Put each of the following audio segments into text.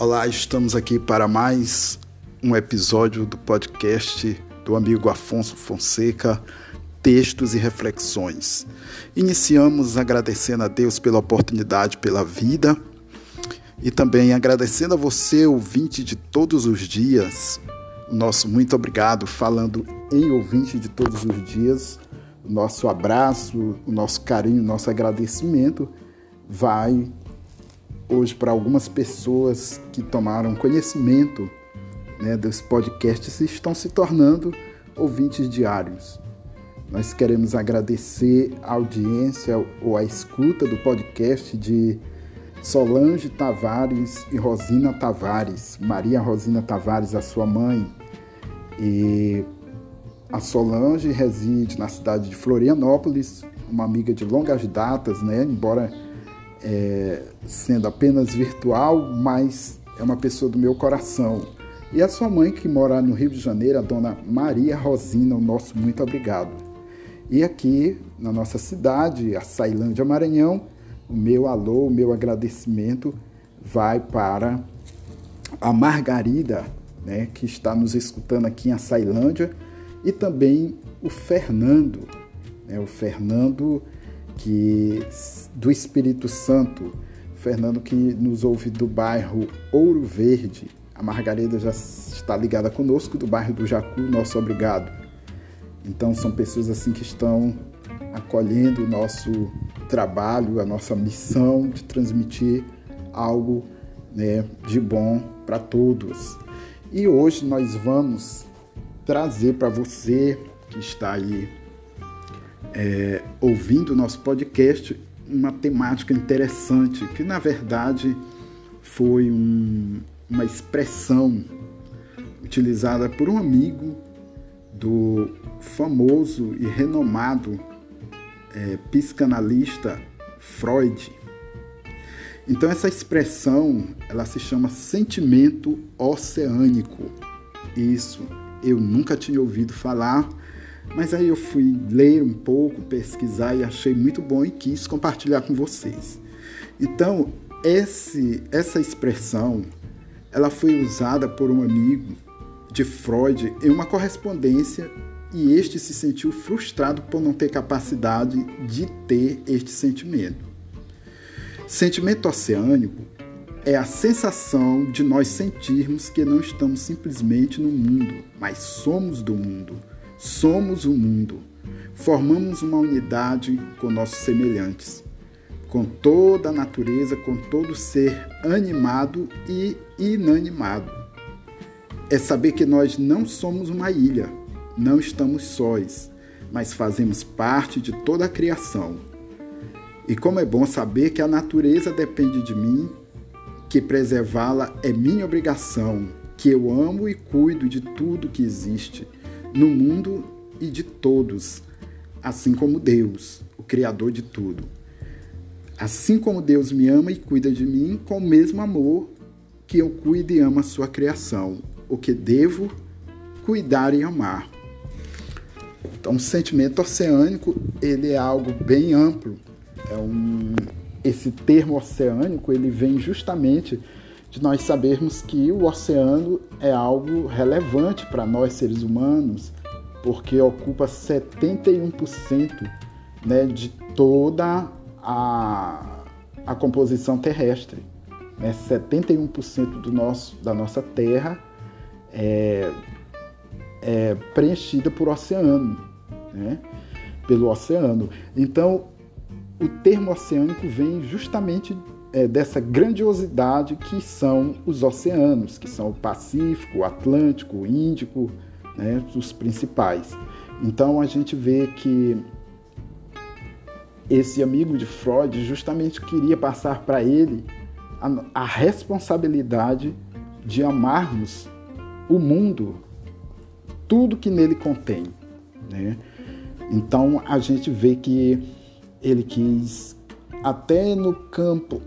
Olá, estamos aqui para mais um episódio do podcast do amigo Afonso Fonseca, Textos e Reflexões. Iniciamos agradecendo a Deus pela oportunidade, pela vida e também agradecendo a você, ouvinte de todos os dias. Nosso muito obrigado, falando em ouvinte de todos os dias. Nosso abraço, o nosso carinho, nosso agradecimento vai hoje para algumas pessoas que tomaram conhecimento né, desse podcast e estão se tornando ouvintes diários. Nós queremos agradecer a audiência ou a escuta do podcast de Solange Tavares e Rosina Tavares, Maria Rosina Tavares, a sua mãe. E a Solange reside na cidade de Florianópolis, uma amiga de longas datas, né? Embora é, sendo apenas virtual, mas é uma pessoa do meu coração. E a sua mãe, que mora no Rio de Janeiro, a dona Maria Rosina, o nosso muito obrigado. E aqui na nossa cidade, a Sailândia Maranhão, o meu alô, o meu agradecimento vai para a Margarida, né, que está nos escutando aqui em Açailândia, e também o Fernando, né, o Fernando que do Espírito Santo, Fernando que nos ouve do bairro Ouro Verde. A Margarida já está ligada conosco do bairro do Jacu, nosso obrigado. Então são pessoas assim que estão acolhendo o nosso trabalho, a nossa missão de transmitir algo né, de bom para todos. E hoje nós vamos trazer para você que está aí é, ouvindo o nosso podcast uma temática interessante, que na verdade foi um, uma expressão utilizada por um amigo do famoso e renomado é, psicanalista Freud. Então essa expressão ela se chama sentimento oceânico. Isso eu nunca tinha ouvido falar mas aí eu fui ler um pouco, pesquisar e achei muito bom e quis compartilhar com vocês. Então, esse, essa expressão ela foi usada por um amigo de Freud em uma correspondência e este se sentiu frustrado por não ter capacidade de ter este sentimento. Sentimento oceânico é a sensação de nós sentirmos que não estamos simplesmente no mundo, mas somos do mundo Somos o mundo. Formamos uma unidade com nossos semelhantes, com toda a natureza, com todo ser animado e inanimado. É saber que nós não somos uma ilha, não estamos sós, mas fazemos parte de toda a criação. E como é bom saber que a natureza depende de mim, que preservá-la é minha obrigação, que eu amo e cuido de tudo que existe no mundo e de todos, assim como Deus, o Criador de tudo. Assim como Deus me ama e cuida de mim, com o mesmo amor que eu cuido e amo a sua criação, o que devo cuidar e amar. Então, o sentimento oceânico ele é algo bem amplo. É um, esse termo oceânico ele vem justamente de nós sabermos que o oceano é algo relevante para nós seres humanos, porque ocupa 71% né, de toda a, a composição terrestre. Né? 71% do nosso, da nossa Terra é, é preenchida por oceano, né? pelo oceano. Então, o termo oceânico vem justamente é, dessa grandiosidade que são os oceanos, que são o Pacífico, o Atlântico, o Índico, né, os principais. Então a gente vê que esse amigo de Freud justamente queria passar para ele a, a responsabilidade de amarmos o mundo, tudo que nele contém. Né? Então a gente vê que ele quis até no campo,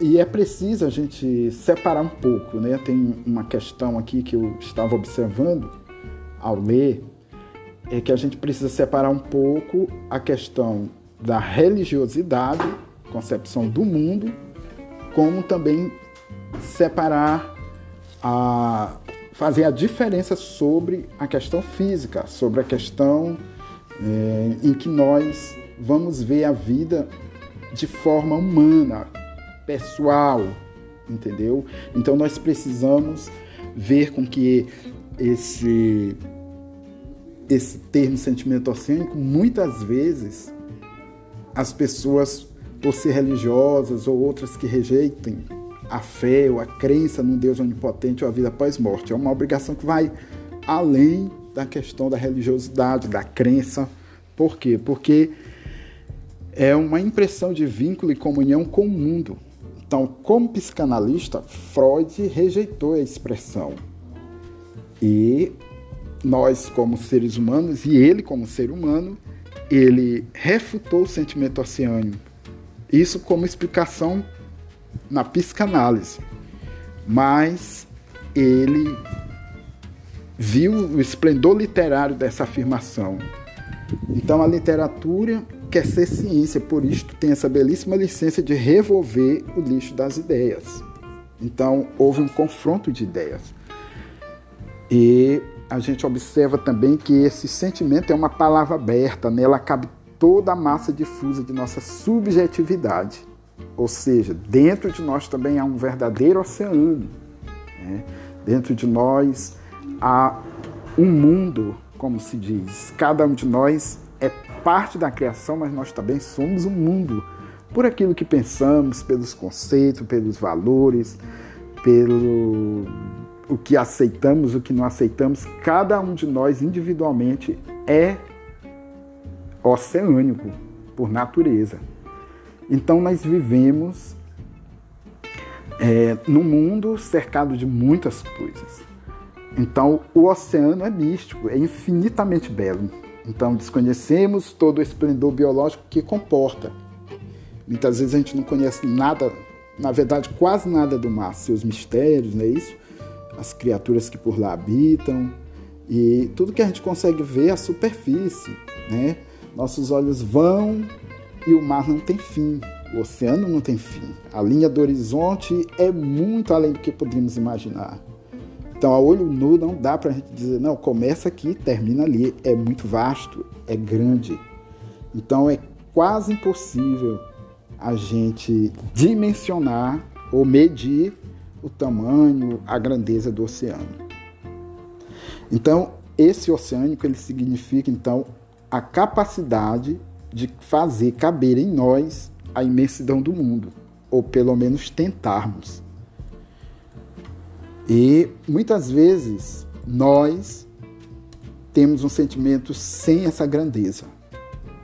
e é preciso a gente separar um pouco, né? Tem uma questão aqui que eu estava observando ao ler, é que a gente precisa separar um pouco a questão da religiosidade, concepção do mundo, como também separar, a fazer a diferença sobre a questão física, sobre a questão é, em que nós vamos ver a vida de forma humana, pessoal, entendeu? Então nós precisamos ver com que esse esse termo sentimento oceânico muitas vezes as pessoas por ser religiosas ou outras que rejeitem a fé ou a crença num Deus onipotente ou a vida após morte. É uma obrigação que vai além da questão da religiosidade, da crença. Por quê? Porque é uma impressão de vínculo e comunhão com o mundo. Então, como psicanalista, Freud rejeitou a expressão. E nós, como seres humanos, e ele, como ser humano, ele refutou o sentimento oceânico. Isso como explicação na psicanálise. Mas ele viu o esplendor literário dessa afirmação. Então a literatura quer ser ciência, por isto tem essa belíssima licença de revolver o lixo das ideias. Então houve um confronto de ideias. E a gente observa também que esse sentimento é uma palavra aberta, nela cabe toda a massa difusa de nossa subjetividade. Ou seja, dentro de nós também há um verdadeiro oceano. Né? Dentro de nós há um mundo, como se diz. Cada um de nós é parte da criação, mas nós também somos um mundo. Por aquilo que pensamos, pelos conceitos, pelos valores, pelo o que aceitamos, o que não aceitamos, cada um de nós individualmente é oceânico por natureza. Então nós vivemos é, num mundo cercado de muitas coisas. Então o oceano é místico, é infinitamente belo. Então desconhecemos todo o esplendor biológico que comporta. Muitas vezes a gente não conhece nada, na verdade quase nada do mar, seus mistérios, não é isso? as criaturas que por lá habitam e tudo que a gente consegue ver é a superfície, né? Nossos olhos vão e o mar não tem fim, o oceano não tem fim. A linha do horizonte é muito além do que podemos imaginar. Então, a olho nu não dá para a gente dizer, não, começa aqui, termina ali. É muito vasto, é grande. Então, é quase impossível a gente dimensionar ou medir o tamanho, a grandeza do oceano. Então, esse oceânico ele significa então a capacidade de fazer caber em nós a imensidão do mundo, ou pelo menos tentarmos. E muitas vezes nós temos um sentimento sem essa grandeza.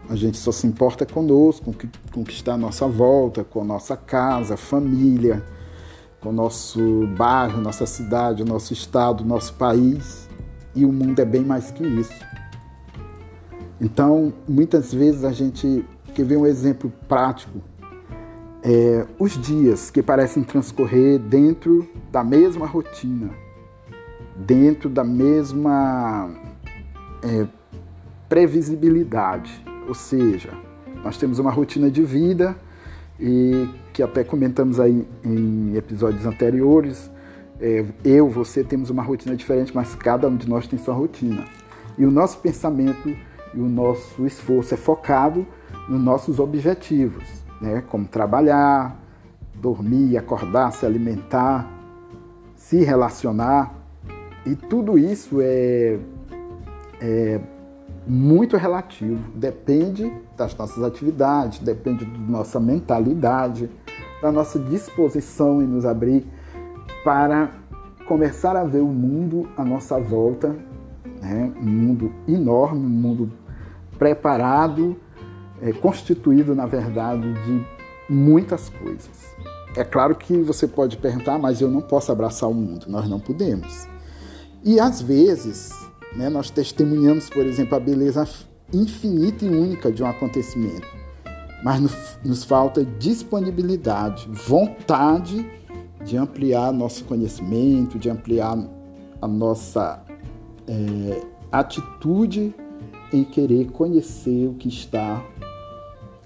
A gente só se importa conosco, com o que está à nossa volta, com a nossa casa, família, com o nosso bairro, nossa cidade, o nosso estado, o nosso país. E o mundo é bem mais que isso. Então, muitas vezes a gente quer ver um exemplo prático. É, os dias que parecem transcorrer dentro da mesma rotina, dentro da mesma é, previsibilidade. Ou seja, nós temos uma rotina de vida e que até comentamos aí em episódios anteriores. É, eu, você temos uma rotina diferente, mas cada um de nós tem sua rotina. E o nosso pensamento e o nosso esforço é focado nos nossos objetivos, né? como trabalhar, dormir, acordar, se alimentar, se relacionar. E tudo isso é, é muito relativo, depende das nossas atividades, depende da nossa mentalidade, da nossa disposição em nos abrir para começar a ver o mundo à nossa volta, né? um mundo enorme, um mundo preparado, é, constituído, na verdade, de muitas coisas. É claro que você pode perguntar, mas eu não posso abraçar o mundo. Nós não podemos. E às vezes, né, nós testemunhamos, por exemplo, a beleza infinita e única de um acontecimento mas nos, nos falta disponibilidade, vontade de ampliar nosso conhecimento, de ampliar a nossa é, atitude em querer conhecer o que está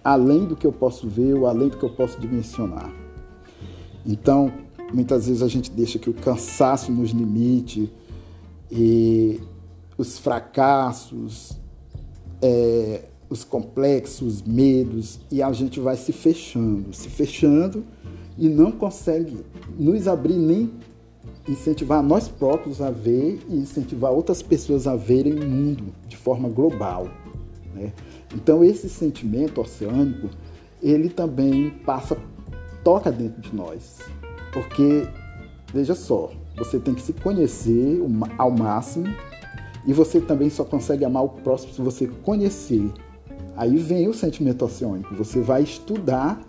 além do que eu posso ver ou além do que eu posso dimensionar. Então, Muitas vezes a gente deixa que o cansaço nos limite e os fracassos, é, os complexos, os medos, e a gente vai se fechando, se fechando e não consegue nos abrir nem incentivar nós próprios a ver e incentivar outras pessoas a verem o mundo de forma global. Né? Então esse sentimento oceânico, ele também passa, toca dentro de nós. Porque, veja só, você tem que se conhecer ao máximo e você também só consegue amar o próximo se você conhecer. Aí vem o sentimento oceânico. Você vai estudar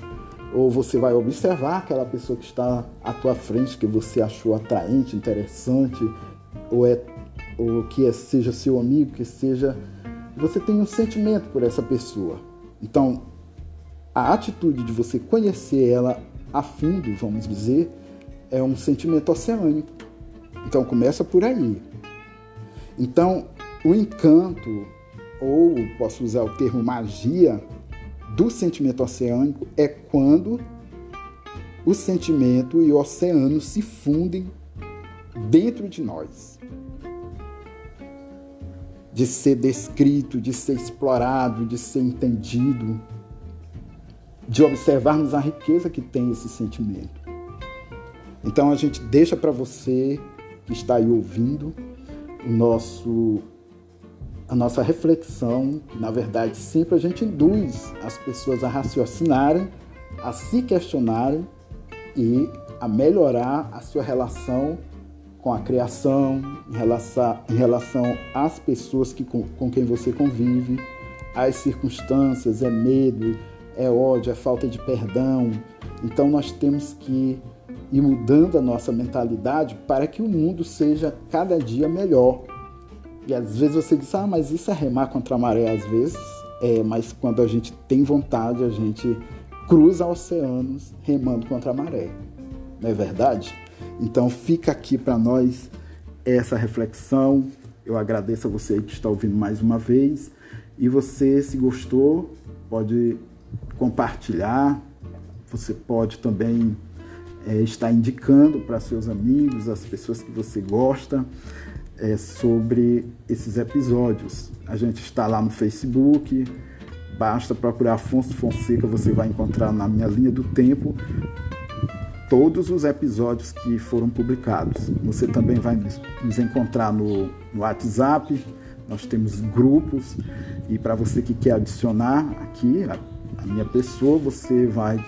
ou você vai observar aquela pessoa que está à tua frente, que você achou atraente, interessante, ou, é, ou que é, seja seu amigo, que seja. Você tem um sentimento por essa pessoa. Então, a atitude de você conhecer ela a fundo, vamos dizer, é um sentimento oceânico. Então, começa por aí. Então, o encanto, ou posso usar o termo magia, do sentimento oceânico é quando o sentimento e o oceano se fundem dentro de nós. De ser descrito, de ser explorado, de ser entendido, de observarmos a riqueza que tem esse sentimento. Então a gente deixa para você que está aí ouvindo o nosso a nossa reflexão, na verdade, sempre a gente induz as pessoas a raciocinarem, a se questionarem e a melhorar a sua relação com a criação, em relação, em relação às pessoas que, com, com quem você convive, às circunstâncias, é medo, é ódio, é falta de perdão. Então nós temos que ir mudando a nossa mentalidade para que o mundo seja cada dia melhor. E às vezes você diz, ah, mas isso é remar contra a maré, às vezes. É, mas quando a gente tem vontade, a gente cruza oceanos remando contra a maré. Não é verdade? Então fica aqui para nós essa reflexão. Eu agradeço a você que está ouvindo mais uma vez. E você, se gostou, pode compartilhar. Você pode também é, estar indicando para seus amigos, as pessoas que você gosta é, sobre esses episódios. A gente está lá no Facebook, basta procurar Afonso Fonseca, você vai encontrar na minha linha do tempo todos os episódios que foram publicados. Você também vai nos encontrar no, no WhatsApp, nós temos grupos e para você que quer adicionar aqui a, a minha pessoa, você vai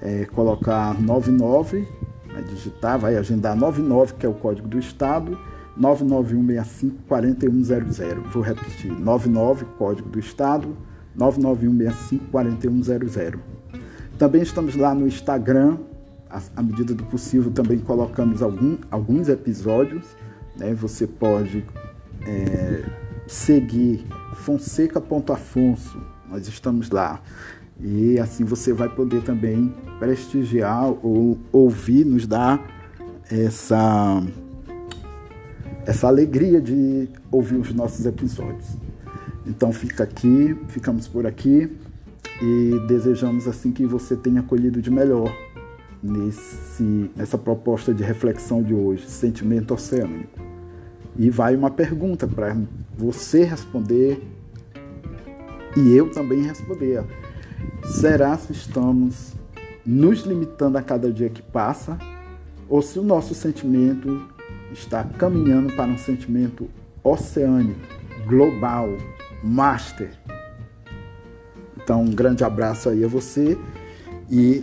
é, colocar 99, vai digitar, vai agendar 99, que é o código do estado, 991654100. Vou repetir, 99, código do estado, 991654100. Também estamos lá no Instagram, à medida do possível também colocamos algum, alguns episódios. Né? Você pode é, seguir fonseca.afonso, nós estamos lá. E assim você vai poder também prestigiar ou ouvir, nos dar essa essa alegria de ouvir os nossos episódios. Então fica aqui, ficamos por aqui e desejamos assim que você tenha colhido de melhor nesse nessa proposta de reflexão de hoje, sentimento oceânico. E vai uma pergunta para você responder e eu também responder. Será se estamos nos limitando a cada dia que passa ou se o nosso sentimento está caminhando para um sentimento oceânico, global, master. Então, um grande abraço aí a você e